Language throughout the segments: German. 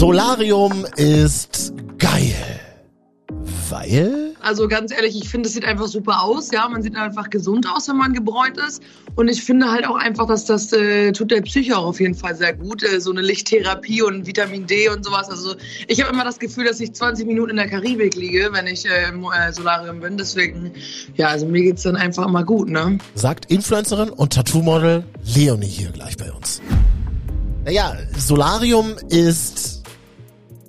Solarium ist geil. Weil? Also ganz ehrlich, ich finde, es sieht einfach super aus. Ja, man sieht einfach gesund aus, wenn man gebräunt ist. Und ich finde halt auch einfach, dass das äh, tut der Psyche auch auf jeden Fall sehr gut. Äh, so eine Lichttherapie und Vitamin D und sowas. Also ich habe immer das Gefühl, dass ich 20 Minuten in der Karibik liege, wenn ich äh, im äh, Solarium bin. Deswegen, ja, also mir geht's dann einfach immer gut, ne? Sagt Influencerin und Tattoo-Model Leonie hier gleich bei uns. Naja, Solarium ist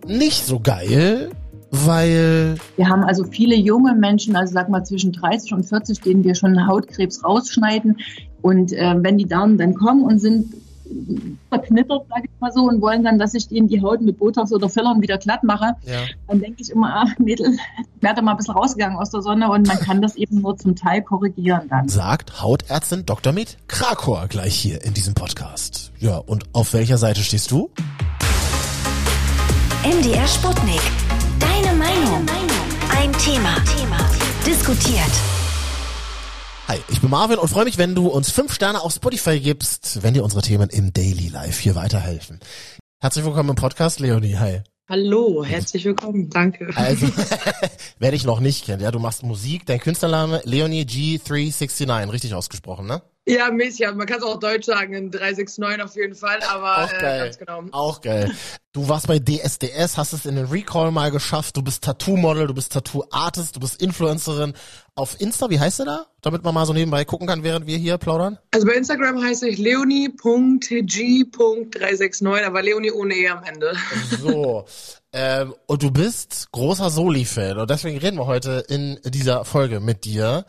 nicht so geil, weil Wir haben also viele junge Menschen, also sag mal zwischen 30 und 40, denen wir schon Hautkrebs rausschneiden. Und äh, wenn die Damen dann kommen und sind verknittert, sag ich mal so, und wollen dann, dass ich denen die Haut mit Botox oder Fillern wieder glatt mache, ja. dann denke ich immer, ah, Mädel, werde mal ein bisschen rausgegangen aus der Sonne und man kann das eben nur zum Teil korrigieren dann. sagt Hautärztin Dr. Med Krakor gleich hier in diesem Podcast. Ja, und auf welcher Seite stehst du? MDR Sputnik. Deine Meinung. Ein Thema. Diskutiert. Hi, ich bin Marvin und freue mich, wenn du uns fünf Sterne auf Spotify gibst, wenn dir unsere Themen im Daily Life hier weiterhelfen. Herzlich willkommen im Podcast, Leonie. Hi. Hallo, herzlich willkommen. Danke. Also, wer dich noch nicht kennt, ja, du machst Musik, dein Künstlername Leonie G369, richtig ausgesprochen, ne? Ja, mäßig. Man kann es auch deutsch sagen, in 369 auf jeden Fall, aber Auch äh, geil. ganz genau. Auch geil. Du warst bei DSDS, hast es in den Recall mal geschafft. Du bist Tattoo-Model, du bist Tattoo-Artist, du bist Influencerin. Auf Insta, wie heißt du da? Damit man mal so nebenbei gucken kann, während wir hier plaudern. Also bei Instagram heiße ich leonie.g.369, aber Leonie ohne E am Ende. So. ähm, und du bist großer Soli-Fan. Und deswegen reden wir heute in dieser Folge mit dir.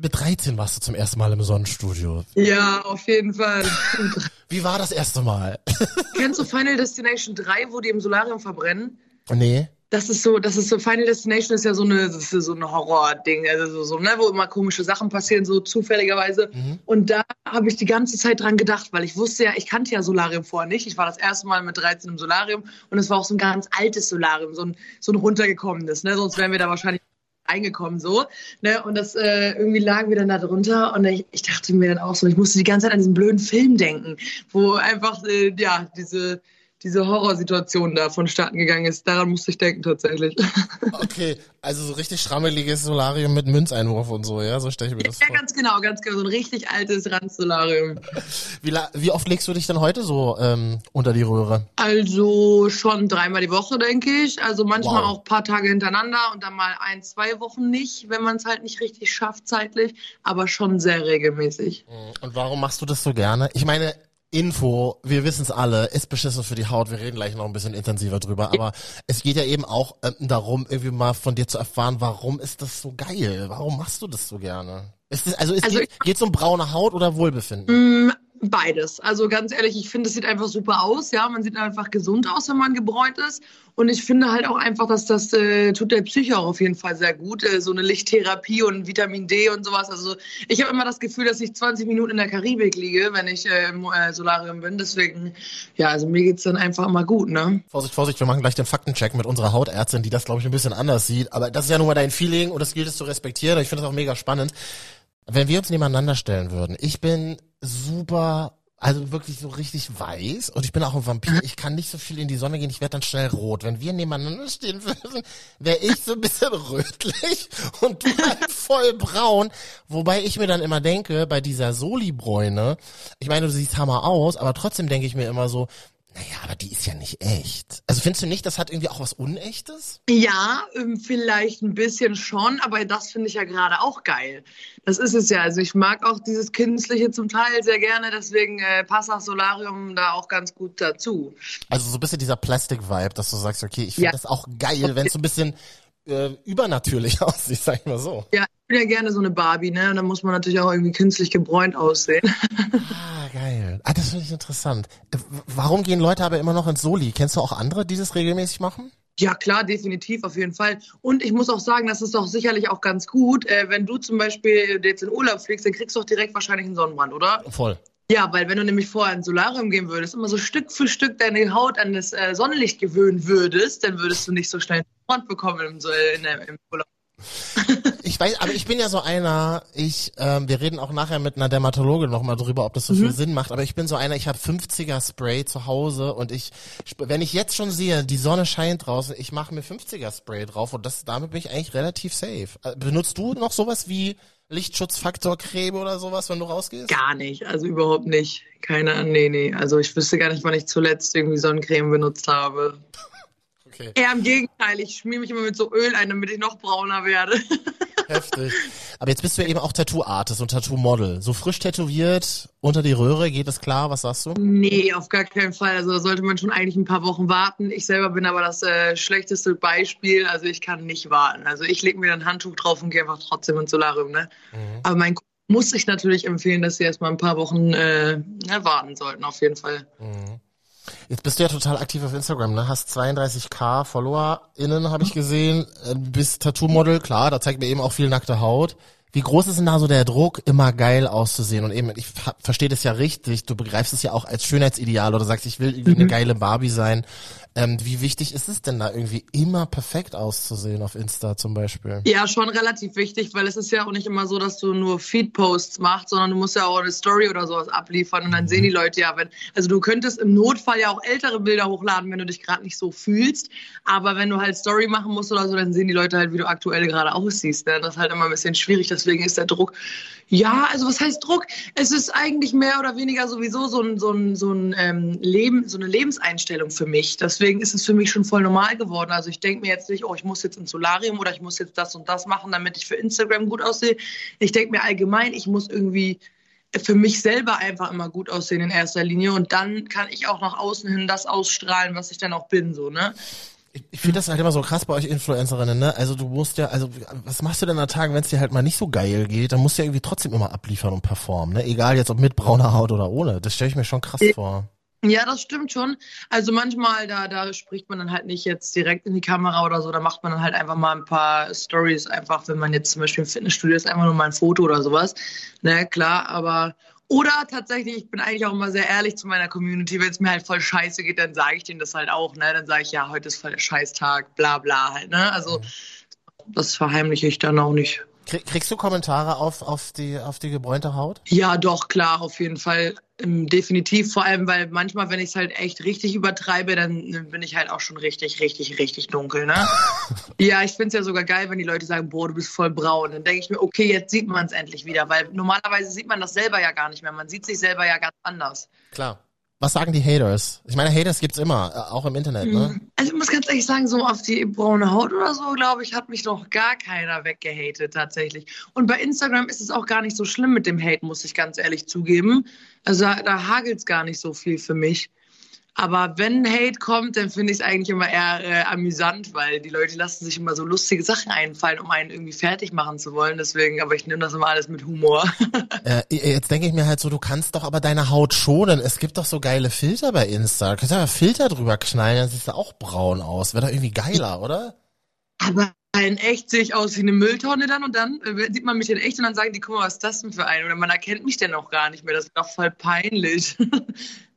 Mit 13 warst du zum ersten Mal im Sonnenstudio. Ja, auf jeden Fall. Wie war das erste Mal? Kennst du Final Destination 3, wo die im Solarium verbrennen? nee. Das ist so, das ist so, Final Destination ist ja so eine, das so ein Horror-Ding, also so, so, ne, wo immer komische Sachen passieren, so zufälligerweise. Und da habe ich die ganze Zeit dran gedacht, weil ich wusste ja, ich kannte ja Solarium vorher nicht. Ich war das erste Mal mit 13 im Solarium und es war auch so ein ganz altes Solarium, so ein, so ein runtergekommenes, ne, sonst wären wir da wahrscheinlich reingekommen so, ne, und das äh, irgendwie lagen wir dann da drunter und ich, ich dachte mir dann auch so, ich musste die ganze Zeit an diesen blöden Film denken, wo einfach, äh, ja, diese, diese Horrorsituation da vonstatten gegangen ist. Daran musste ich denken tatsächlich. Okay, also so richtig schrammeliges Solarium mit Münzeinwurf und so, ja? So stelle ich mir das Ja, vor. ganz genau, ganz genau. So ein richtig altes Randsolarium. Wie, wie oft legst du dich denn heute so ähm, unter die Röhre? Also schon dreimal die Woche, denke ich. Also manchmal Wow. auch ein paar Tage hintereinander und dann mal ein, zwei Wochen nicht, wenn man es halt nicht richtig schafft zeitlich, aber schon sehr regelmäßig. Und warum machst du das so gerne? Ich meine, Info, wir wissen es alle, ist beschissen für die Haut. Wir reden gleich noch ein bisschen intensiver drüber. Aber es geht ja eben auch ähm, darum, irgendwie mal von dir zu erfahren, warum ist das so geil? Warum machst du das so gerne? Ist das, also es Also geht, geht's um braune Haut oder Wohlbefinden? Beides. Also ganz ehrlich, ich finde, es sieht einfach super aus. Ja, man sieht einfach gesund aus, wenn man gebräunt ist. Und ich finde halt auch einfach, dass das äh, tut der Psyche auch auf jeden Fall sehr gut. Äh, so eine Lichttherapie und Vitamin D und sowas. Also ich habe immer das Gefühl, dass ich 20 Minuten in der Karibik liege, wenn ich äh, im äh, Solarium bin. Deswegen, ja, also mir geht's dann einfach immer gut, ne? Vorsicht, Vorsicht, wir machen gleich den Faktencheck mit unserer Hautärztin, die das, glaube ich, ein bisschen anders sieht. Aber das ist ja nun mal dein Feeling und das gilt es zu respektieren. Ich finde das auch mega spannend. Wenn wir uns nebeneinander stellen würden, ich bin super, also wirklich so richtig weiß und ich bin auch ein Vampir. Ich kann nicht so viel in die Sonne gehen, ich werde dann schnell rot. Wenn wir nebeneinander stehen würden, wäre ich so ein bisschen rötlich und du halt voll braun. Wobei ich mir dann immer denke, bei dieser Soli-Bräune, ich meine, du siehst hammer aus, aber trotzdem denke ich mir immer so, naja, aber die ist ja nicht echt. Also findest du nicht, das hat irgendwie auch was Unechtes? Ja, ähm, vielleicht ein bisschen schon, aber das finde ich ja gerade auch geil. Das ist es ja. Also ich mag auch dieses Künstliche zum Teil sehr gerne, deswegen äh, passt das Solarium da auch ganz gut dazu. Also so ein bisschen dieser Plastic-Vibe, dass du sagst, okay, ich finde Ja. das auch geil, wenn es so ein bisschen äh, übernatürlich aussieht, sag ich mal so. Ja, ich bin ja gerne so eine Barbie, ne? Und dann muss man natürlich auch irgendwie künstlich gebräunt aussehen. Ah, geil. Ah, das finde ich interessant. Äh, Warum gehen Leute aber immer noch ins Soli? Kennst du auch andere, die das regelmäßig machen? Ja, klar, definitiv, auf jeden Fall. Und ich muss auch sagen, das ist doch sicherlich auch ganz gut, äh, wenn du zum Beispiel jetzt in Urlaub fliegst, dann kriegst du doch direkt wahrscheinlich einen Sonnenbrand, oder? Voll. Ja, weil wenn du nämlich vorher ins Solarium gehen würdest, immer so Stück für Stück deine Haut an das äh, Sonnenlicht gewöhnen würdest, dann würdest du nicht so schnell Brand bekommen im, der, im Urlaub. Ich weiß, aber ich bin ja so einer, ich, ähm, wir reden auch nachher mit einer Dermatologe nochmal drüber, ob das so viel Sinn macht, aber ich bin so einer, ich habe 50er Spray zu Hause und ich, wenn ich jetzt schon sehe, die Sonne scheint draußen, ich mache mir 50er Spray drauf und das, damit bin ich eigentlich relativ safe. Äh, Benutzt du noch sowas wie Lichtschutzfaktor Creme oder sowas, wenn du rausgehst? Gar nicht, also überhaupt nicht. Keine, nee, nee. Also ich wüsste gar nicht, wann ich zuletzt irgendwie Sonnencreme benutzt habe. Okay. Eher im Gegenteil, ich schmier mich immer mit so Öl ein, damit ich noch brauner werde. Heftig. Aber jetzt bist du ja eben auch Tattoo-Artist und Tattoo-Model. So frisch tätowiert unter die Röhre, geht das klar? Was sagst du? Nee, auf gar keinen Fall. Also da sollte man schon eigentlich ein paar Wochen warten. Ich selber bin aber das äh, schlechteste Beispiel. Also ich kann nicht warten. Also ich lege mir dann ein Handtuch drauf und gehe einfach trotzdem ins Solarium. Ne? Aber mein muss ich natürlich empfehlen, dass sie erstmal ein paar Wochen äh, warten sollten, auf jeden Fall. Jetzt bist du ja total aktiv auf Instagram, ne? Hast 32k FollowerInnen, habe ich gesehen. Äh, Bist Tattoo-Model, klar, da zeigt mir eben auch viel nackte Haut. Wie groß ist denn da so der Druck, immer geil auszusehen? Und eben, ich verstehe das ja richtig, du begreifst es ja auch als Schönheitsideal oder sagst, ich will irgendwie eine geile Barbie sein. Ähm, wie wichtig ist es denn da irgendwie immer perfekt auszusehen auf Insta zum Beispiel? Ja, schon relativ wichtig, weil es ist ja auch nicht immer so, dass du nur Feed-Posts machst, sondern du musst ja auch eine Story oder sowas abliefern und dann sehen die Leute ja, wenn, also du könntest im Notfall ja auch ältere Bilder hochladen, wenn du dich gerade nicht so fühlst, aber wenn du halt Story machen musst oder so, dann sehen die Leute halt, wie du aktuell gerade aussiehst. Ne? Das ist halt immer ein bisschen schwierig, deswegen ist der Druck, ja, also was heißt Druck? Es ist eigentlich mehr oder weniger sowieso so ein, so ein, so ein ähm, Leben, so eine Lebenseinstellung für mich. Deswegen ist es für mich schon voll normal geworden. Also ich denke mir jetzt nicht, oh, ich muss jetzt ins Solarium oder ich muss jetzt das und das machen, damit ich für Instagram gut aussehe. Ich denke mir allgemein, ich muss irgendwie für mich selber einfach immer gut aussehen in erster Linie und dann kann ich auch nach außen hin das ausstrahlen, was ich dann auch bin, so, ne? Ich, ich finde das halt immer so krass bei euch Influencerinnen, ne? Also du musst ja, also was machst du denn an Tagen, wenn es dir halt mal nicht so geil geht? Dann musst du ja irgendwie trotzdem immer abliefern und performen, ne? Egal jetzt ob mit brauner Haut oder ohne. Das stelle ich mir schon krass vor. Ja, das stimmt schon. Also manchmal, da, da spricht man dann halt nicht jetzt direkt in die Kamera oder so, da macht man dann halt einfach mal ein paar Stories, einfach wenn man jetzt zum Beispiel im Fitnessstudio ist, einfach nur mal ein Foto oder sowas. Ne, klar, aber oder tatsächlich, ich bin eigentlich auch immer sehr ehrlich zu meiner Community, wenn es mir halt voll scheiße geht, dann sage ich denen das halt auch, ne? Dann sage ich, ja, heute ist voll der Scheißtag, bla bla halt, ne? Also das verheimliche ich dann auch nicht. Krieg, kriegst du Kommentare auf, auf die, auf die gebräunte Haut? Ja, doch, klar, auf jeden Fall. Ähm, definitiv, vor allem, weil manchmal, wenn ich es halt echt richtig übertreibe, dann äh, bin ich halt auch schon richtig, richtig, richtig dunkel, ne? ja, ich find's ja sogar geil, wenn die Leute sagen, boah, du bist voll braun. Dann denke ich mir, okay, jetzt sieht man es endlich wieder, weil normalerweise sieht man das selber ja gar nicht mehr. Man sieht sich selber ja ganz anders. Klar. Was sagen die Haters? Ich meine, Haters gibt's immer, äh, auch im Internet, ne? Also ich muss ganz ehrlich sagen, so auf die braune Haut oder so, glaube ich, hat mich noch gar keiner weggehatet tatsächlich. Und bei Instagram ist es auch gar nicht so schlimm mit dem Hate, muss ich ganz ehrlich zugeben. Also da, da hagelt's gar nicht so viel für mich. Aber wenn Hate kommt, dann finde ich es eigentlich immer eher äh, amüsant, weil die Leute lassen sich immer so lustige Sachen einfallen, um einen irgendwie fertig machen zu wollen. Deswegen, aber ich nehme das immer alles mit Humor. Äh, jetzt denke ich mir halt so, du kannst doch aber deine Haut schonen. Es gibt doch so geile Filter bei Insta. Du kannst ja Filter drüber knallen, dann siehst du auch braun aus. Wäre doch irgendwie geiler, oder? Aber in echt sehe ich aus wie eine Mülltonne dann und dann äh, sieht man mich in echt und dann sagen die, guck mal, was ist das denn für ein? Oder man erkennt mich denn auch gar nicht mehr. Das ist doch voll peinlich.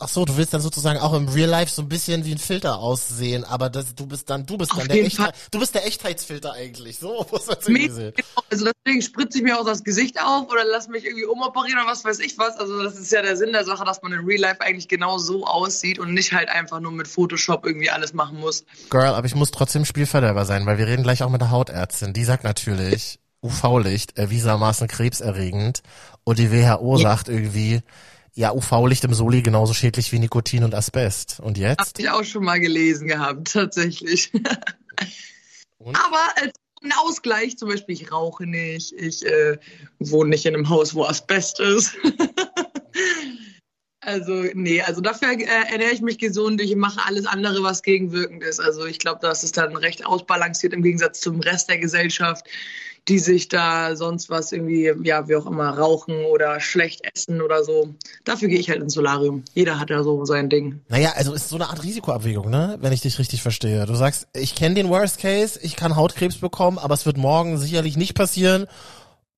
Ach so, du willst dann sozusagen auch im Real Life so ein bisschen wie ein Filter aussehen, aber das, du bist dann, du bist Auf dann der Echtheit, du bist der Echtheitsfilter eigentlich. So muss man sehen. genau. Also deswegen spritze ich mir auch das Gesicht auf oder lass mich irgendwie umoperieren oder was weiß ich was. Also das ist ja der Sinn der Sache, dass man in Real Life eigentlich genau so aussieht und nicht halt einfach nur mit Photoshop irgendwie alles machen muss. Girl, aber ich muss trotzdem Spielverderber sein, weil wir reden gleich auch mit der Hautärztin. Die sagt natürlich, UV-Licht erwiesermaßen krebserregend und die WHO sagt irgendwie, ja, UV-Licht im Soli genauso schädlich wie Nikotin und Asbest. Und Habe jetzt? ich auch schon mal gelesen gehabt, tatsächlich. Und? Aber als ein Ausgleich, zum Beispiel, ich rauche nicht, ich äh, wohne nicht in einem Haus, wo Asbest ist. also, nee, also dafür äh, ernähre ich mich gesund, ich mache alles andere, was gegenwirkend ist. Also ich glaube, das ist dann recht ausbalanciert im Gegensatz zum Rest der Gesellschaft, die sich da sonst was irgendwie, ja, wie auch immer, rauchen oder schlecht essen oder so. Dafür gehe ich halt ins Solarium. Jeder hat ja so sein Ding. Naja, also ist so eine Art Risikoabwägung, ne? Wenn ich dich richtig verstehe. Du sagst, ich kenne den Worst Case, ich kann Hautkrebs bekommen, aber es wird morgen sicherlich nicht passieren.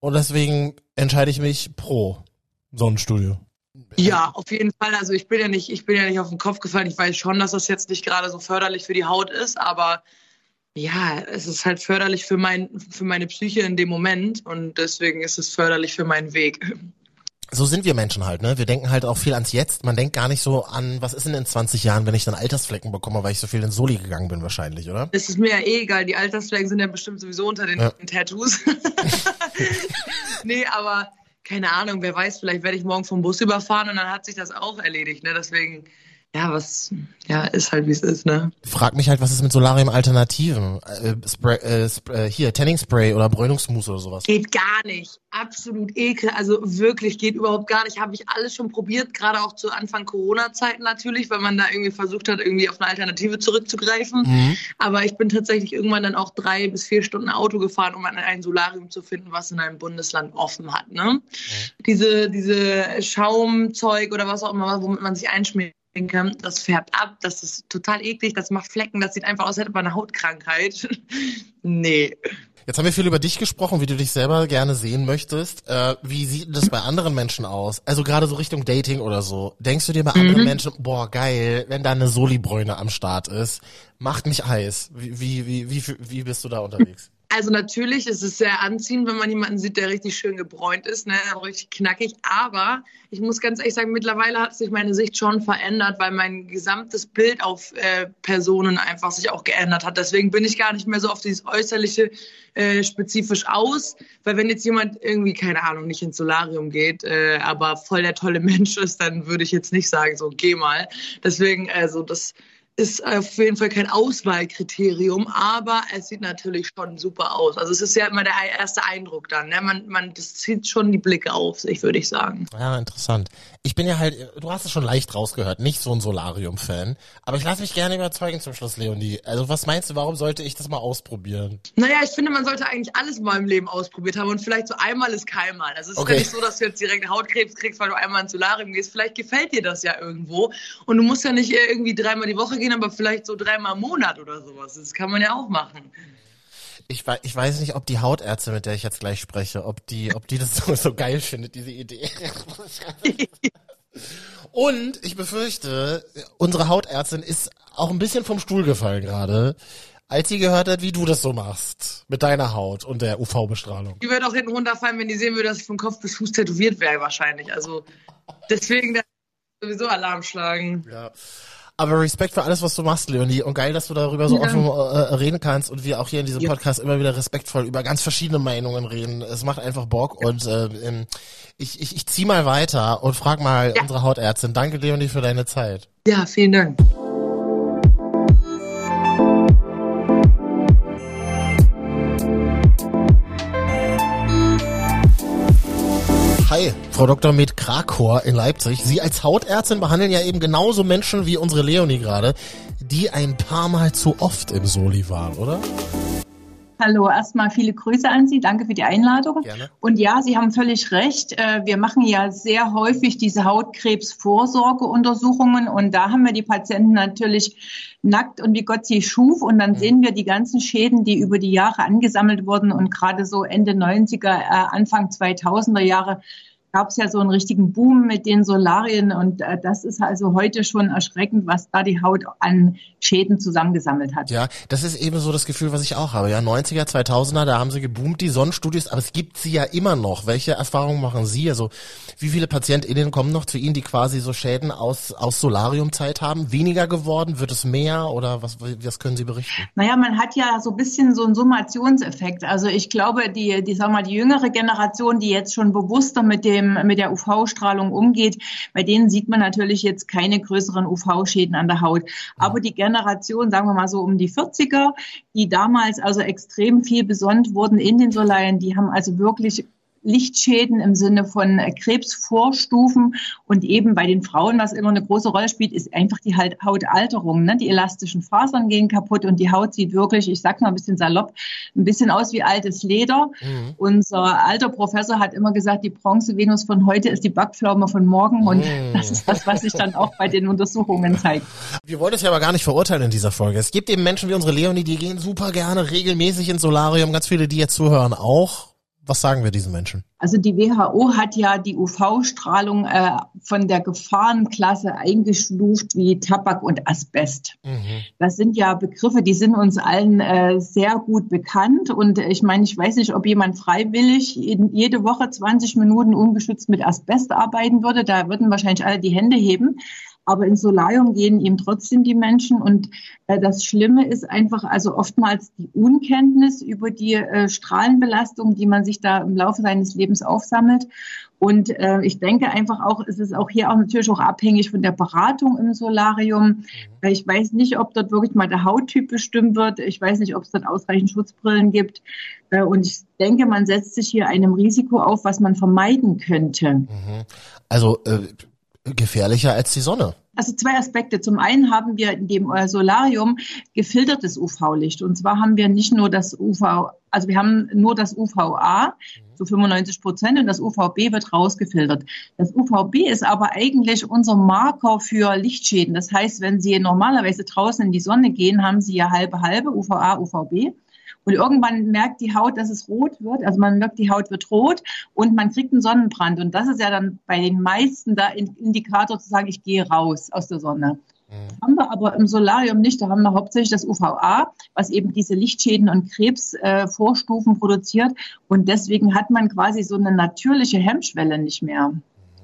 Und deswegen entscheide ich mich pro Sonnenstudio. Ja, auf jeden Fall. Also ich bin ja nicht, ich bin ja nicht auf den Kopf gefallen. Ich weiß schon, dass das jetzt nicht gerade so förderlich für die Haut ist, aber Ja, es ist halt förderlich für mein, für meine Psyche in dem Moment und deswegen ist es förderlich für meinen Weg. So sind wir Menschen halt, ne? Wir denken halt auch viel ans Jetzt. Man denkt gar nicht so an, was ist denn in 20 Jahren, wenn ich dann Altersflecken bekomme, weil ich so viel in Soli gegangen bin wahrscheinlich, oder? Es ist mir ja eh egal, die Altersflecken sind ja bestimmt sowieso unter den Ja. Tattoos. nee, aber keine Ahnung, wer weiß, vielleicht werde ich morgen vom Bus überfahren und dann hat sich das auch erledigt, ne? Deswegen, ja, was, ja, ist halt wie es ist, ne? Frag mich halt, was ist mit Solarium-Alternativen? Äh, Spray, äh, äh, hier, Tanning-Spray oder Bräunungsmousse oder sowas. Geht gar nicht. Absolut ekel. Also wirklich geht überhaupt gar nicht. Habe ich alles schon probiert, gerade auch zu Anfang Corona-Zeiten natürlich, weil man da irgendwie versucht hat, irgendwie auf eine Alternative zurückzugreifen. Mhm. Aber ich bin tatsächlich irgendwann dann auch drei bis vier Stunden Auto gefahren, um ein Solarium zu finden, was in einem Bundesland offen hat. Ne? Diese, diese Schaumzeug oder was auch immer, womit man sich einschmieren kann, das färbt ab, das ist total eklig, das macht Flecken, das sieht einfach aus, als hätte man eine Hautkrankheit. nee. Jetzt haben wir viel über dich gesprochen, wie du dich selber gerne sehen möchtest. Äh, wie sieht das bei anderen Menschen aus? Also gerade so Richtung Dating oder so. Denkst du dir bei anderen Menschen, boah, geil, wenn da eine Solibräune am Start ist, macht mich heiß. Wie, wie, wie, wie, wie bist du da unterwegs? Also natürlich ist es sehr anziehend, wenn man jemanden sieht, der richtig schön gebräunt ist, ne, richtig knackig. Aber ich muss ganz ehrlich sagen, mittlerweile hat sich meine Sicht schon verändert, weil mein gesamtes Bild auf äh, Personen einfach sich auch geändert hat. Deswegen bin ich gar nicht mehr so auf dieses äußerliche äh, spezifisch aus, weil wenn jetzt jemand irgendwie keine Ahnung nicht ins Solarium geht, äh, aber voll der tolle Mensch ist, dann würde ich jetzt nicht sagen so geh mal. Deswegen also das ist auf jeden Fall kein Auswahlkriterium, aber es sieht natürlich schon super aus. Also es ist ja immer der erste Eindruck dann. Ne? Man, man, das zieht schon die Blicke auf sich, würde ich sagen. Ja, interessant. Ich bin ja halt, du hast es schon leicht rausgehört, nicht so ein Solarium-Fan. Aber ich lasse mich gerne überzeugen zum Schluss, Leonie. Also was meinst du, warum sollte ich das mal ausprobieren? Naja, ich finde, man sollte eigentlich alles mal im Leben ausprobiert haben und vielleicht so einmal ist keinmal. Also es ist Okay. ja nicht so, dass du jetzt direkt Hautkrebs kriegst, weil du einmal ins Solarium gehst. Vielleicht gefällt dir das ja irgendwo und du musst ja nicht äh, irgendwie dreimal die Woche gehen, aber vielleicht so dreimal im Monat oder sowas. Das kann man ja auch machen. Ich, wei- ich weiß nicht, ob die Hautärztin, mit der ich jetzt gleich spreche, ob die, ob die das so, so geil findet, diese Idee. Und ich befürchte, unsere Hautärztin ist auch ein bisschen vom Stuhl gefallen gerade, als sie gehört hat, wie du das so machst. Mit deiner Haut und der UV-Bestrahlung. Die würde auch hinten runterfallen, wenn die sehen würde, dass ich von Kopf bis Fuß tätowiert wäre, wahrscheinlich. Also deswegen sowieso Alarm schlagen. Ja. Aber Respekt für alles, was du machst, Leonie. Und geil, dass du darüber so Ja. offen äh, reden kannst und wir auch hier in diesem Ja. Podcast immer wieder respektvoll über ganz verschiedene Meinungen reden. Es macht einfach Bock und äh, ich, ich, ich zieh mal weiter und frag mal Ja. unsere Hautärztin. Danke, Leonie, für deine Zeit. Ja, vielen Dank. Hi, Frau Dr. Med Krakor in Leipzig. Sie als Hautärztin behandeln ja eben genauso Menschen wie unsere Leonie gerade, die ein paar Mal zu oft im Soli waren, oder? Hallo, erstmal viele Grüße an Sie. Danke für die Einladung. Gerne. Und ja, Sie haben völlig recht. Äh, Wir machen ja sehr häufig diese Hautkrebsvorsorgeuntersuchungen und da haben wir die Patienten natürlich nackt und wie Gott sie schuf und dann sehen wir die ganzen Schäden, die über die Jahre angesammelt wurden und gerade so Ende 90er, äh, Anfang 2000er Jahre gab es ja so einen richtigen Boom mit den Solarien und äh, das ist also heute schon erschreckend, was da die Haut an Schäden zusammengesammelt hat. Ja, das ist eben so das Gefühl, was ich auch habe. Ja, 90er, 2000er, da haben sie geboomt, die Sonnenstudios, aber es gibt sie ja immer noch. Welche Erfahrungen machen Sie? Also, wie viele PatientInnen kommen noch zu Ihnen, die quasi so Schäden aus, aus Solariumzeit haben? Weniger geworden? Wird es mehr? Oder was, was können Sie berichten? Naja, man hat ja so ein bisschen so einen Summationseffekt. Also ich glaube, die, die, sag mal, die jüngere Generation, die jetzt schon bewusster mit dem, mit der UV-Strahlung umgeht, bei denen sieht man natürlich jetzt keine größeren UV-Schäden an der Haut. Aber die Generation, sagen wir mal so um die 40er, die damals also extrem viel besonnt wurden in den Solarien, die haben also wirklich Lichtschäden im Sinne von äh, Krebsvorstufen und eben bei den Frauen, was immer eine große Rolle spielt, ist einfach die halt Hautalterung. Ne? Die elastischen Fasern gehen kaputt und die Haut sieht wirklich, ich sag mal ein bisschen salopp, ein bisschen aus wie altes Leder. Mhm. Unser alter Professor hat immer gesagt, die Bronze-Venus von heute ist die Backpflaume von morgen und Mhm. das ist das, was sich dann auch bei den Untersuchungen zeigt. Wir wollen es ja aber gar nicht verurteilen in dieser Folge. Es gibt eben Menschen wie unsere Leonie, die gehen super gerne regelmäßig ins Solarium. Ganz viele, die jetzt zuhören, auch. Was sagen wir diesen Menschen? Also die WHO hat ja die UV-Strahlung äh, von der Gefahrenklasse eingestuft wie Tabak und Asbest. Mhm. Das sind ja Begriffe, die sind uns allen äh, sehr gut bekannt. Und ich meine, ich weiß nicht, ob jemand freiwillig jede Woche 20 Minuten ungeschützt mit Asbest arbeiten würde. Da würden wahrscheinlich alle die Hände heben. Aber ins Solarium gehen ihm trotzdem die Menschen. Und äh, das Schlimme ist einfach also oftmals die Unkenntnis über die äh, Strahlenbelastung, die man sich da im Laufe seines Lebens aufsammelt. Und äh, ich denke einfach auch, es ist auch hier auch natürlich auch abhängig von der Beratung im Solarium. Mhm. Ich weiß nicht, ob dort wirklich mal der Hauttyp bestimmt wird. Ich weiß nicht, ob es dort ausreichend Schutzbrillen gibt. Äh, und ich denke, man setzt sich hier einem Risiko auf, was man vermeiden könnte. Mhm. Also äh gefährlicher als die Sonne. Also zwei Aspekte. Zum einen haben wir in dem Solarium gefiltertes UV-Licht. Und zwar haben wir nicht nur das UV, also wir haben nur das UVA zu 95 Prozent und das UVB wird rausgefiltert. Das UVB ist aber eigentlich unser Marker für Lichtschäden. Das heißt, wenn Sie normalerweise draußen in die Sonne gehen, haben Sie ja halbe halbe UVA, UVB. Und irgendwann merkt die Haut, dass es rot wird. Also man merkt, die Haut wird rot und man kriegt einen Sonnenbrand. Und das ist ja dann bei den meisten da Indikator zu sagen, ich gehe raus aus der Sonne. Mhm. Haben wir aber im Solarium nicht. Da haben wir hauptsächlich das UVA, was eben diese Lichtschäden und Krebsvorstufen äh, produziert. Und deswegen hat man quasi so eine natürliche Hemmschwelle nicht mehr. Mhm.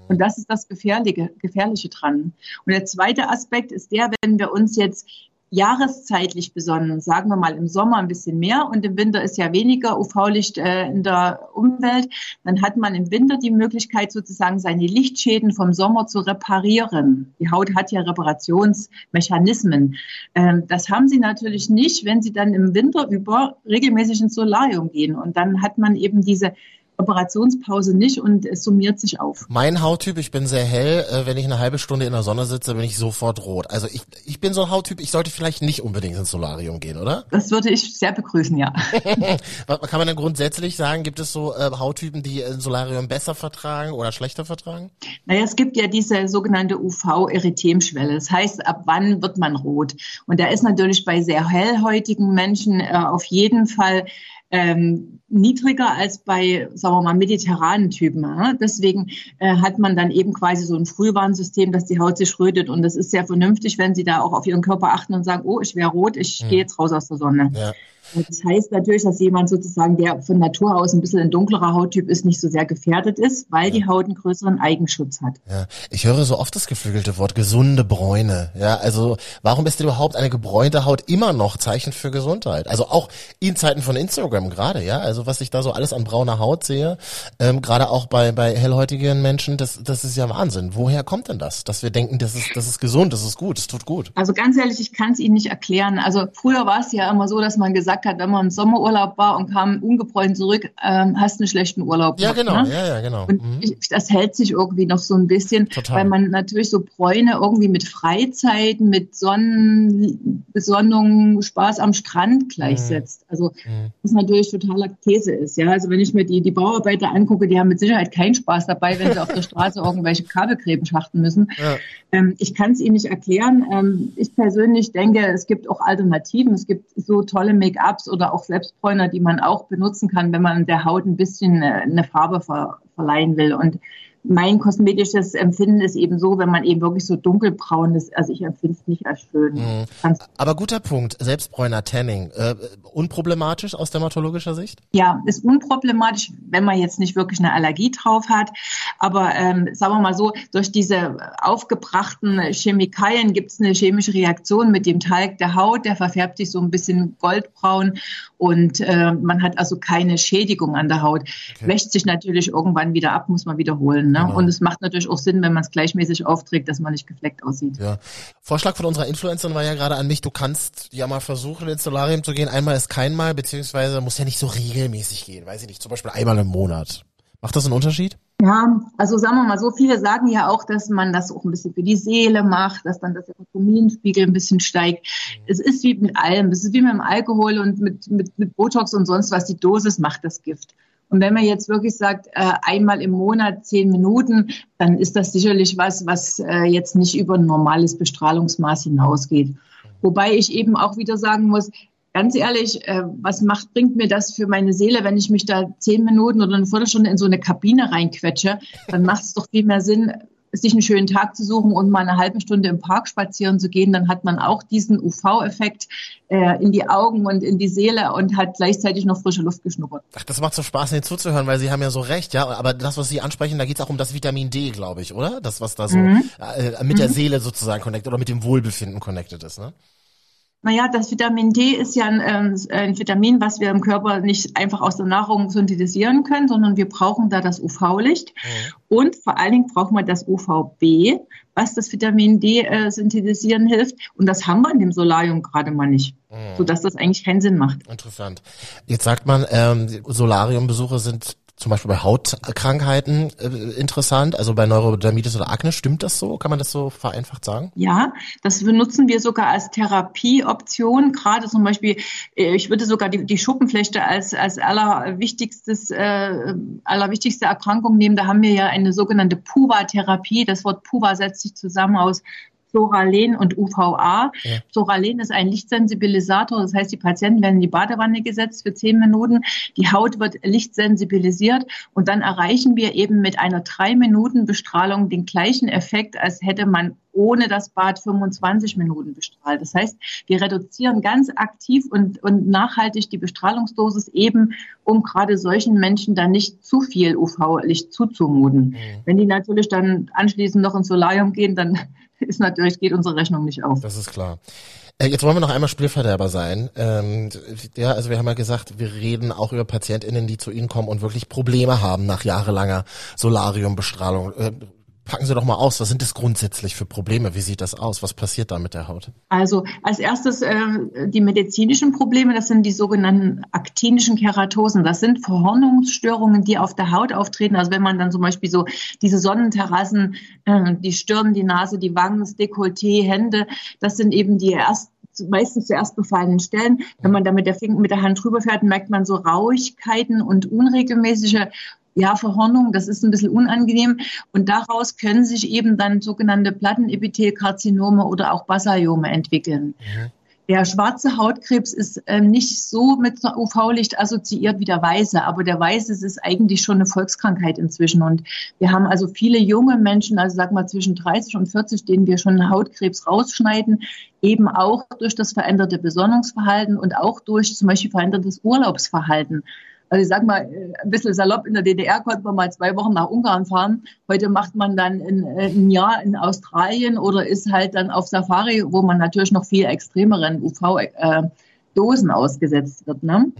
Und das ist das Gefährliche, Gefährliche dran. Und der zweite Aspekt ist der, wenn wir uns jetzt jahreszeitlich besonnen, sagen wir mal im Sommer ein bisschen mehr und im Winter ist ja weniger UV-Licht äh, in der Umwelt, dann hat man im Winter die Möglichkeit sozusagen seine Lichtschäden vom Sommer zu reparieren. Die Haut hat ja Reparationsmechanismen. Ähm, das haben sie natürlich nicht, wenn sie dann im Winter über regelmäßig ins Solarium gehen und dann hat man eben diese Operationspause nicht und es summiert sich auf. Mein Hauttyp, ich bin sehr hell. Äh, wenn ich eine halbe Stunde in der Sonne sitze, bin ich sofort rot. Also ich, ich bin so ein Hauttyp, ich sollte vielleicht nicht unbedingt ins Solarium gehen, oder? Das würde ich sehr begrüßen, ja. Kann man denn grundsätzlich sagen, gibt es so äh, Hauttypen, die ein Solarium besser vertragen oder schlechter vertragen? Naja, es gibt ja diese sogenannte UV-Erythemschwelle. Das heißt, ab wann wird man rot? Und da ist natürlich bei sehr hellhäutigen Menschen äh, auf jeden Fall ähm, niedriger als bei, sagen wir mal, mediterranen Typen. Ja? Deswegen äh, hat man dann eben quasi so ein Frühwarnsystem, dass die Haut sich rötet. Und das ist sehr vernünftig, wenn Sie da auch auf Ihren Körper achten und sagen, oh, ich wäre rot, ich mhm. gehe jetzt raus aus der Sonne. Ja. Das heißt natürlich, dass jemand sozusagen, der von Natur aus ein bisschen ein dunklerer Hauttyp ist, nicht so sehr gefährdet ist, weil ja. die Haut einen größeren Eigenschutz hat. Ja, ich höre so oft das geflügelte Wort gesunde Bräune. Ja, also warum ist denn überhaupt eine gebräunte Haut immer noch Zeichen für Gesundheit? Also auch in Zeiten von Instagram gerade, ja, also was ich da so alles an brauner Haut sehe, ähm, gerade auch bei bei hellhäutigen Menschen, das das ist ja Wahnsinn. Woher kommt denn das, dass wir denken, das ist das ist gesund, das ist gut, das tut gut? Also ganz ehrlich, ich kann es Ihnen nicht erklären. Also früher war es ja immer so, dass man gesagt gesagt hat, wenn man im Sommerurlaub war und kam ungebräunt zurück, ähm, hast einen schlechten Urlaub. Ja, genau, ne? ja, ja, genau. Und mhm. ich, das hält sich irgendwie noch so ein bisschen, Total. weil man natürlich so Bräune irgendwie mit Freizeiten, mit Sonnen, Besonnung, Spaß am Strand gleichsetzt. Mhm. Also mhm. was natürlich totaler Käse ist. Ja, also wenn ich mir die, die Bauarbeiter angucke, die haben mit Sicherheit keinen Spaß dabei, wenn sie auf der Straße irgendwelche Kabelgräben schachten müssen. Ja. Ähm, ich kann es Ihnen nicht erklären. Ähm, ich persönlich denke, es gibt auch Alternativen. Es gibt so tolle Make-ups oder auch Selbstbräuner, die man auch benutzen kann, wenn man der Haut ein bisschen äh, eine Farbe ver verleihen will. Und mein kosmetisches Empfinden ist eben so, wenn man eben wirklich so dunkelbraun ist, also ich empfinde es nicht als schön. Mhm. Aber guter Punkt, Selbstbräuner, Tanning, äh, unproblematisch aus dermatologischer Sicht? Ja, ist unproblematisch, wenn man jetzt nicht wirklich eine Allergie drauf hat. Aber ähm, sagen wir mal so, durch diese aufgebrachten Chemikalien gibt es eine chemische Reaktion mit dem Talg der Haut, der verfärbt sich so ein bisschen goldbraun und äh, man hat also keine Schädigung an der Haut. Okay. Wäscht sich natürlich irgendwann wieder ab, muss man wiederholen. Ne? Genau. Und es macht natürlich auch Sinn, wenn man es gleichmäßig aufträgt, dass man nicht gefleckt aussieht. Ja. Vorschlag von unserer Influencerin war ja gerade an mich, du kannst ja mal versuchen, ins Solarium zu gehen. Einmal ist kein Mal, beziehungsweise muss ja nicht so regelmäßig gehen. Weiß ich nicht, zum Beispiel einmal im Monat. Macht das einen Unterschied? Ja, also sagen wir mal so, viele sagen ja auch, dass man das auch ein bisschen für die Seele macht, dass dann das Serotoninspiegel ein bisschen steigt. Mhm. Es ist wie mit allem, es ist wie mit dem Alkohol und mit, mit, mit Botox und sonst was, die Dosis macht das Gift. Und wenn man jetzt wirklich sagt, äh, einmal im Monat zehn Minuten, dann ist das sicherlich was, was äh, jetzt nicht über ein normales Bestrahlungsmaß hinausgeht. Wobei ich eben auch wieder sagen muss, ganz ehrlich, äh, was macht, bringt mir das für meine Seele, wenn ich mich da zehn Minuten oder eine Viertelstunde in so eine Kabine reinquetsche? Dann macht es doch viel mehr Sinn, sich einen schönen Tag zu suchen und mal eine halbe Stunde im Park spazieren zu gehen, dann hat man auch diesen UV-Effekt äh, in die Augen und in die Seele und hat gleichzeitig noch frische Luft geschnuppert. Ach, das macht so Spaß, Ihnen zuzuhören, weil Sie haben ja so recht, ja. Aber das, was Sie ansprechen, da geht es auch um das Vitamin D, glaube ich, oder? Das, was da so mhm. äh, mit der mhm. Seele sozusagen connected oder mit dem Wohlbefinden connected ist, ne? Naja, das Vitamin D ist ja ein, ähm, ein, Vitamin, was wir im Körper nicht einfach aus der Nahrung synthetisieren können, sondern wir brauchen da das UV-Licht. Mhm. Und vor allen Dingen brauchen wir das UVB, was das Vitamin D äh, synthetisieren hilft. Und das haben wir in dem Solarium gerade mal nicht. Mhm. Sodass das eigentlich keinen Sinn macht. Interessant. Jetzt sagt man, ähm, Solariumbesuche sind zum Beispiel bei Hautkrankheiten äh, interessant, also bei Neurodermitis oder Akne, stimmt das so? Kann man das so vereinfacht sagen? Ja, das benutzen wir sogar als Therapieoption, gerade zum Beispiel, äh, ich würde sogar die, die Schuppenflechte als, als allerwichtigstes, äh, allerwichtigste Erkrankung nehmen. Da haben wir ja eine sogenannte PUVA-Therapie. Das Wort PUVA setzt sich zusammen aus Soralen und UVA. Ja. Soralen ist ein Lichtsensibilisator, das heißt, die Patienten werden in die Badewanne gesetzt für zehn Minuten, die Haut wird lichtsensibilisiert und dann erreichen wir eben mit einer drei Minuten Bestrahlung den gleichen Effekt, als hätte man ohne das Bad 25 Minuten bestrahlt. Das heißt, wir reduzieren ganz aktiv und, und nachhaltig die Bestrahlungsdosis eben, um gerade solchen Menschen dann nicht zu viel UV-Licht zuzumuten. Mhm. Wenn die natürlich dann anschließend noch ins Solarium gehen, dann ist natürlich, geht unsere Rechnung nicht auf. Das ist klar. Äh, jetzt wollen wir noch einmal Spielverderber sein. Ähm, ja, also wir haben ja gesagt, wir reden auch über PatientInnen, die zu Ihnen kommen und wirklich Probleme haben nach jahrelanger Solariumbestrahlung. Äh, Packen Sie doch mal aus, was sind das grundsätzlich für Probleme? Wie sieht das aus? Was passiert da mit der Haut? Also als erstes äh, die medizinischen Probleme, das sind die sogenannten aktinischen Keratosen. Das sind Verhornungsstörungen, die auf der Haut auftreten. Also wenn man dann zum Beispiel so diese Sonnenterrassen, äh, die Stirn, die Nase, die Wangen, das Dekolleté, Hände, das sind eben die ersten meistens zuerst befallenen Stellen. Wenn man da mit der, Finger, mit der Hand drüber fährt, merkt man so Rauigkeiten und unregelmäßige ja, Verhornung, das ist ein bisschen unangenehm. Und daraus können sich eben dann sogenannte Plattenepithelkarzinome oder auch Basaliome entwickeln. Mhm. Der schwarze Hautkrebs ist äh, nicht so mit UV-Licht assoziiert wie der weiße, aber der weiße ist eigentlich schon eine Volkskrankheit inzwischen. Und wir haben also viele junge Menschen, also sag mal zwischen 30 und 40, denen wir schon Hautkrebs rausschneiden, eben auch durch das veränderte Besonnungsverhalten und auch durch zum Beispiel verändertes Urlaubsverhalten. Also ich sag mal, äh, ein bisschen salopp, in der DDR konnte man mal zwei Wochen nach Ungarn fahren. Heute macht man dann ein, äh, ein Jahr in Australien oder ist halt dann auf Safari, wo man natürlich noch viel extremeren UV äh, Dosen ausgesetzt wird. Ne? Mhm.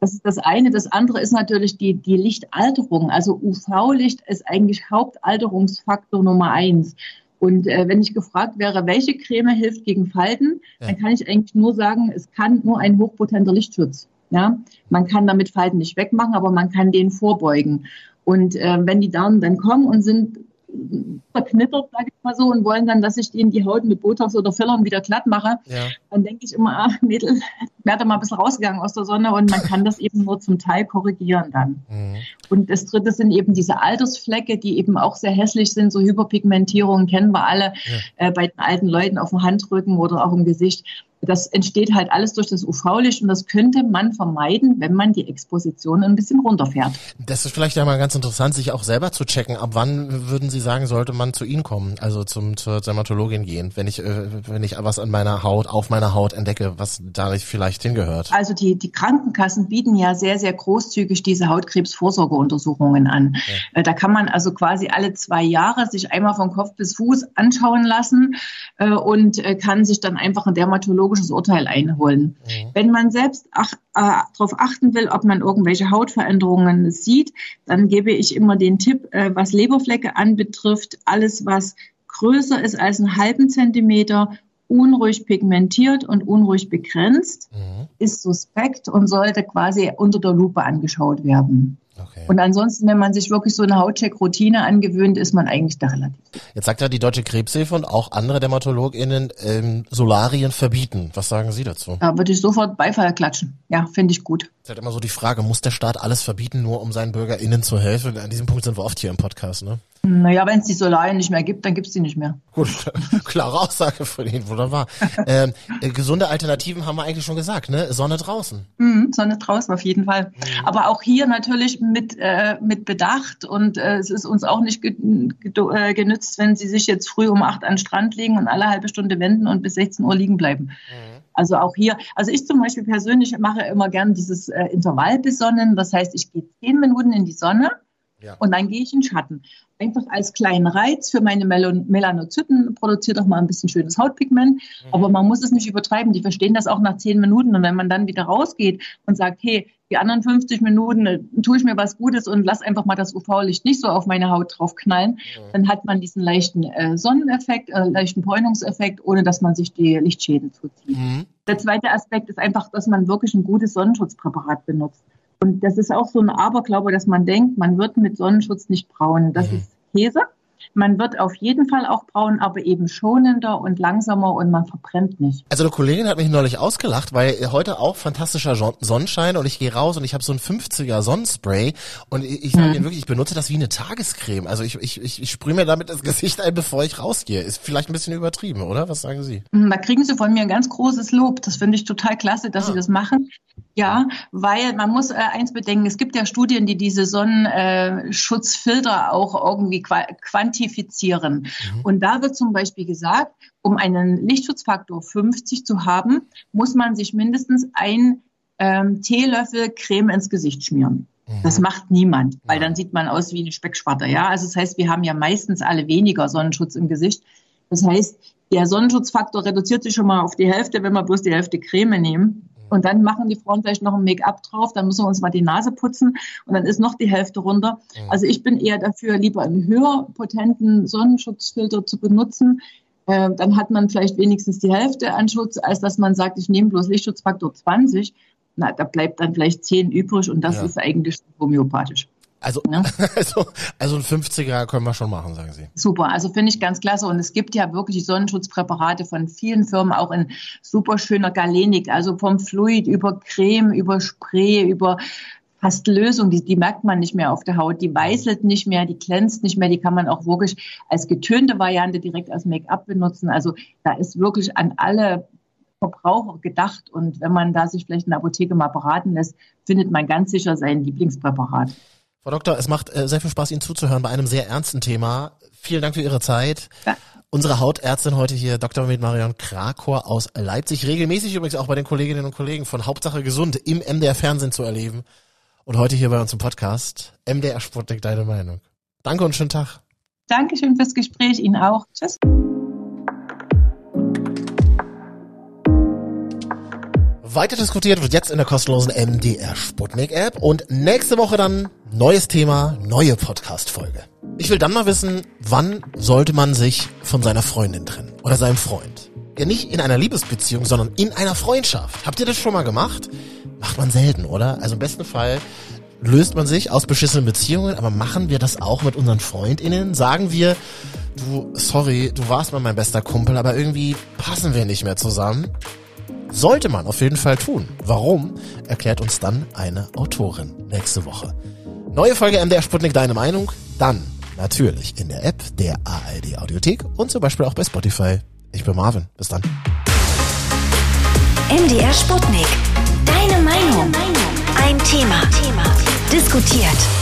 Das ist das eine. Das andere ist natürlich die, die Lichtalterung. Also UV-Licht ist eigentlich Hauptalterungsfaktor Nummer eins. Und äh, wenn ich gefragt wäre, welche Creme hilft gegen Falten, ja. dann kann ich eigentlich nur sagen, es kann nur ein hochpotenter Lichtschutz. Ja, man kann damit Falten nicht wegmachen, aber man kann denen vorbeugen. Und äh, wenn die Damen dann kommen und sind verknittert, sage ich mal so, und wollen dann, dass ich ihnen die Haut mit Botox oder Fillern wieder glatt mache, ja. dann denke ich immer, ah, Mädel, werde mal ein bisschen rausgegangen aus der Sonne und man kann das eben nur zum Teil korrigieren dann. Mhm. Und das dritte sind eben diese Altersflecke, die eben auch sehr hässlich sind, so Hyperpigmentierungen kennen wir alle ja. äh, bei den alten Leuten auf dem Handrücken oder auch im Gesicht das entsteht halt alles durch das UV-Licht und das könnte man vermeiden, wenn man die Exposition ein bisschen runterfährt. Das ist vielleicht ja mal ganz interessant, sich auch selber zu checken. Ab wann würden Sie sagen, sollte man zu Ihnen kommen, also zum zur Dermatologin gehen, wenn ich äh, wenn ich was an meiner Haut, auf meiner Haut entdecke, was da vielleicht hingehört? Also die die Krankenkassen bieten ja sehr sehr großzügig diese Hautkrebsvorsorgeuntersuchungen an. Ja. Äh, da kann man also quasi alle zwei Jahre sich einmal von Kopf bis Fuß anschauen lassen äh, und kann sich dann einfach ein Dermatologe psychologisches Urteil einholen. Mhm. Wenn man selbst ach, äh, darauf achten will, ob man irgendwelche Hautveränderungen sieht, dann gebe ich immer den Tipp, äh, was Leberflecke anbetrifft, alles was größer ist als einen halben Zentimeter unruhig pigmentiert und unruhig begrenzt, mhm. ist suspekt und sollte quasi unter der Lupe angeschaut werden. Okay. Und ansonsten, wenn man sich wirklich so eine Hautcheck-Routine angewöhnt, ist man eigentlich da relativ. Jetzt sagt ja die Deutsche Krebshilfe und auch andere DermatologInnen ähm, Solarien verbieten. Was sagen Sie dazu? Da würde ich sofort Beifall klatschen. Ja, finde ich gut. Es ist halt immer so die Frage, muss der Staat alles verbieten, nur um seinen BürgerInnen zu helfen? An diesem Punkt sind wir oft hier im Podcast, ne? Naja, wenn es die Solarien nicht mehr gibt, dann gibt es die nicht mehr. Gut, klare Aussage von Ihnen, wunderbar. ähm, äh, gesunde Alternativen haben wir eigentlich schon gesagt, ne? Sonne draußen. Mhm, Sonne draußen auf jeden Fall. Mhm. Aber auch hier natürlich mit, äh, mit Bedacht und äh, es ist uns auch nicht ge äh, genützt, wenn Sie sich jetzt früh um acht an den Strand legen und alle halbe Stunde wenden und bis 16 Uhr liegen bleiben. Mhm. Also auch hier, also ich zum Beispiel persönlich mache immer gern dieses äh, Intervall besonnen. Das heißt, ich gehe zehn Minuten in die Sonne ja. Und dann gehe ich in Schatten. Einfach als kleinen Reiz für meine Mel Melanozyten produziert auch mal ein bisschen schönes Hautpigment. Mhm. Aber man muss es nicht übertreiben. Die verstehen das auch nach zehn Minuten. Und wenn man dann wieder rausgeht und sagt, hey, die anderen 50 Minuten äh, tue ich mir was Gutes und lass einfach mal das UV-Licht nicht so auf meine Haut draufknallen, mhm. dann hat man diesen leichten äh, Sonneneffekt, äh, leichten Bräunungseffekt, ohne dass man sich die Lichtschäden zuzieht. Mhm. Der zweite Aspekt ist einfach, dass man wirklich ein gutes Sonnenschutzpräparat benutzt. Und das ist auch so ein Aberglaube, dass man denkt, man wird mit Sonnenschutz nicht braun. Das mhm. ist Käse. Man wird auf jeden Fall auch braun, aber eben schonender und langsamer und man verbrennt nicht. Also eine Kollegin hat mich neulich ausgelacht, weil heute auch fantastischer Sonnenschein und ich gehe raus und ich habe so ein 50er Sonnenspray und ich, ich sage mhm. wirklich, ich benutze das wie eine Tagescreme. Also ich, ich, ich, ich sprühe mir damit das Gesicht ein, bevor ich rausgehe. Ist vielleicht ein bisschen übertrieben, oder? Was sagen Sie? Mhm, da kriegen Sie von mir ein ganz großes Lob. Das finde ich total klasse, dass ah. Sie das machen. Ja, weil man muss äh, eins bedenken, es gibt ja Studien, die diese Sonnenschutzfilter auch irgendwie quantifizieren. Mhm. Und da wird zum Beispiel gesagt, um einen Lichtschutzfaktor 50 zu haben, muss man sich mindestens ein ähm, Teelöffel Creme ins Gesicht schmieren. Mhm. Das macht niemand, weil dann sieht man aus wie eine Speckschwatter. Ja, also das heißt, wir haben ja meistens alle weniger Sonnenschutz im Gesicht. Das heißt, der Sonnenschutzfaktor reduziert sich schon mal auf die Hälfte, wenn wir bloß die Hälfte Creme nehmen. Und dann machen die Frauen vielleicht noch ein Make-up drauf, dann müssen wir uns mal die Nase putzen und dann ist noch die Hälfte runter. Mhm. Also ich bin eher dafür, lieber einen höher potenten Sonnenschutzfilter zu benutzen. Äh, dann hat man vielleicht wenigstens die Hälfte an Schutz, als dass man sagt, ich nehme bloß Lichtschutzfaktor 20. Na, da bleibt dann vielleicht 10 übrig und das ja. ist eigentlich homöopathisch. Also, ja? also, also ein 50er können wir schon machen, sagen Sie. Super, also finde ich ganz klasse. Und es gibt ja wirklich Sonnenschutzpräparate von vielen Firmen, auch in super schöner Galenik, also vom Fluid über Creme, über Spray, über fast Lösung, die, die merkt man nicht mehr auf der Haut, die weißelt nicht mehr, die glänzt nicht mehr, die kann man auch wirklich als getönte Variante direkt als Make-up benutzen. Also da ist wirklich an alle Verbraucher gedacht. Und wenn man da sich vielleicht in der Apotheke mal beraten lässt, findet man ganz sicher sein Lieblingspräparat. Frau Doktor, es macht äh, sehr viel Spaß, Ihnen zuzuhören bei einem sehr ernsten Thema. Vielen Dank für Ihre Zeit. Ja. Unsere Hautärztin heute hier, Dr. mit Marion Krakor aus Leipzig, regelmäßig übrigens auch bei den Kolleginnen und Kollegen von Hauptsache Gesund im MDR Fernsehen zu erleben. Und heute hier bei uns im Podcast, MDR Sportdeck, deine Meinung. Danke und schönen Tag. Dankeschön fürs Gespräch, Ihnen auch. Tschüss. Weiter diskutiert wird jetzt in der kostenlosen MDR Sputnik App und nächste Woche dann neues Thema, neue Podcast Folge. Ich will dann mal wissen, wann sollte man sich von seiner Freundin trennen oder seinem Freund? Ja, nicht in einer Liebesbeziehung, sondern in einer Freundschaft. Habt ihr das schon mal gemacht? Macht man selten, oder? Also im besten Fall löst man sich aus beschissenen Beziehungen, aber machen wir das auch mit unseren FreundInnen? Sagen wir, du, sorry, du warst mal mein bester Kumpel, aber irgendwie passen wir nicht mehr zusammen? Sollte man auf jeden Fall tun. Warum, erklärt uns dann eine Autorin nächste Woche. Neue Folge MDR Sputnik Deine Meinung? Dann natürlich in der App der ARD Audiothek und zum Beispiel auch bei Spotify. Ich bin Marvin. Bis dann. MDR Sputnik. Deine Meinung. Ein Thema. Thema. Diskutiert.